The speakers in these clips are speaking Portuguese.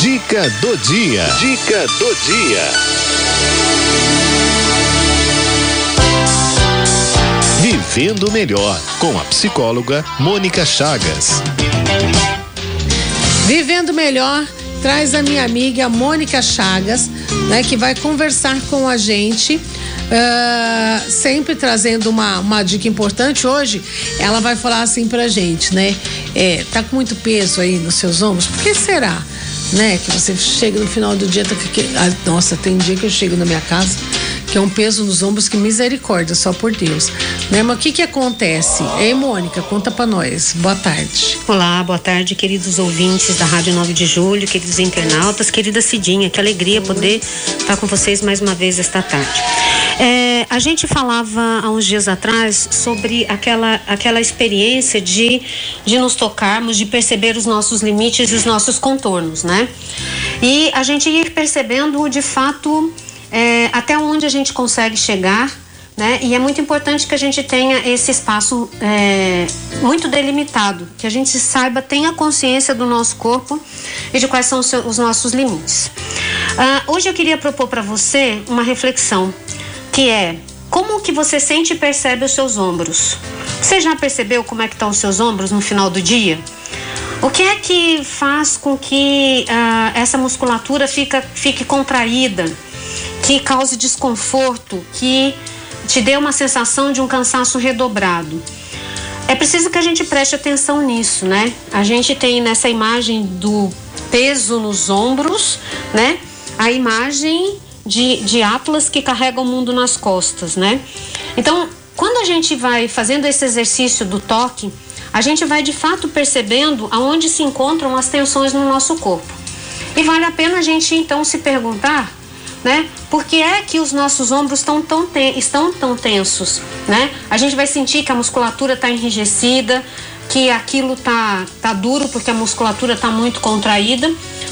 Dica do dia. Dica do dia. Vivendo melhor com a psicóloga Mônica Chagas. Vivendo melhor traz a minha amiga Mônica Chagas, né, que vai conversar com a gente. Uh, sempre trazendo uma, uma dica importante hoje, ela vai falar assim pra gente, né? É, tá com muito peso aí nos seus ombros, por que será? Né? Que você chega no final do dia, tá que, ah, nossa, tem dia que eu chego na minha casa que é um peso nos ombros que misericórdia, só por Deus. Né? Mas o que que acontece? Ei, Mônica, conta para nós. Boa tarde. Olá, boa tarde, queridos ouvintes da Rádio 9 de Julho, queridos internautas, querida Cidinha, que alegria poder estar com vocês mais uma vez esta tarde. É, a gente falava há uns dias atrás sobre aquela, aquela experiência de, de nos tocarmos, de perceber os nossos limites e os nossos contornos, né? E a gente ir percebendo de fato é, até onde a gente consegue chegar. Né? E é muito importante que a gente tenha esse espaço é, muito delimitado, que a gente saiba, tenha consciência do nosso corpo e de quais são os, seus, os nossos limites. Uh, hoje eu queria propor para você uma reflexão, que é como que você sente e percebe os seus ombros? Você já percebeu como é que estão os seus ombros no final do dia? O que é que faz com que uh, essa musculatura fica, fique contraída? que cause desconforto, que te dê uma sensação de um cansaço redobrado. É preciso que a gente preste atenção nisso, né? A gente tem nessa imagem do peso nos ombros, né? A imagem de, de Atlas que carrega o mundo nas costas, né? Então, quando a gente vai fazendo esse exercício do toque, a gente vai de fato percebendo aonde se encontram as tensões no nosso corpo. E vale a pena a gente então se perguntar né? Por que é que os nossos ombros estão tão, estão tão tensos, né? A gente vai sentir que a musculatura está enrijecida, que aquilo tá, tá duro porque a musculatura está muito contraída,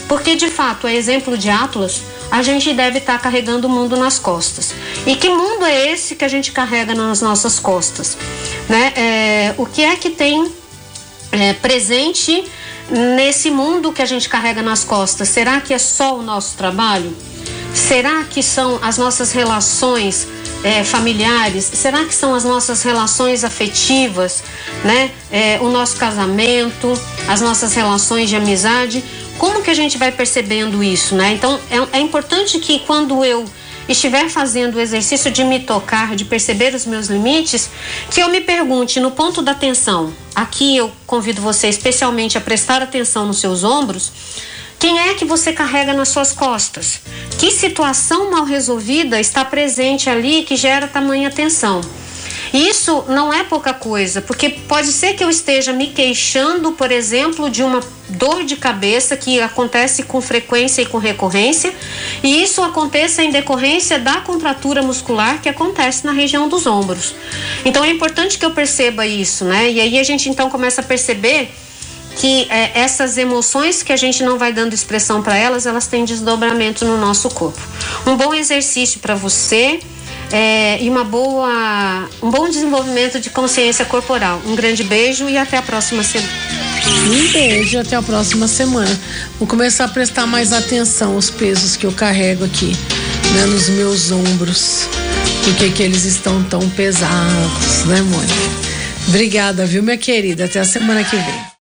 porque de fato, é exemplo de Atlas, a gente deve estar tá carregando o mundo nas costas. E que mundo é esse que a gente carrega nas nossas costas? Né? É, o que é que tem é, presente nesse mundo que a gente carrega nas costas? Será que é só o nosso trabalho? Será que são as nossas relações é, familiares? Será que são as nossas relações afetivas, né? É, o nosso casamento, as nossas relações de amizade? Como que a gente vai percebendo isso, né? Então é, é importante que quando eu estiver fazendo o exercício de me tocar, de perceber os meus limites, que eu me pergunte no ponto da atenção. Aqui eu convido você especialmente a prestar atenção nos seus ombros quem é que você carrega nas suas costas? Que situação mal resolvida está presente ali que gera tamanha tensão? Isso não é pouca coisa, porque pode ser que eu esteja me queixando, por exemplo, de uma dor de cabeça que acontece com frequência e com recorrência, e isso aconteça em decorrência da contratura muscular que acontece na região dos ombros. Então é importante que eu perceba isso, né? E aí a gente então começa a perceber que é, essas emoções que a gente não vai dando expressão para elas, elas têm desdobramento no nosso corpo. Um bom exercício para você é, e uma boa, um bom desenvolvimento de consciência corporal. Um grande beijo e até a próxima semana. Um beijo até a próxima semana. Vou começar a prestar mais atenção aos pesos que eu carrego aqui, né, nos meus ombros. Por que que eles estão tão pesados, né, Mônica? Obrigada, viu, minha querida? Até a semana que vem.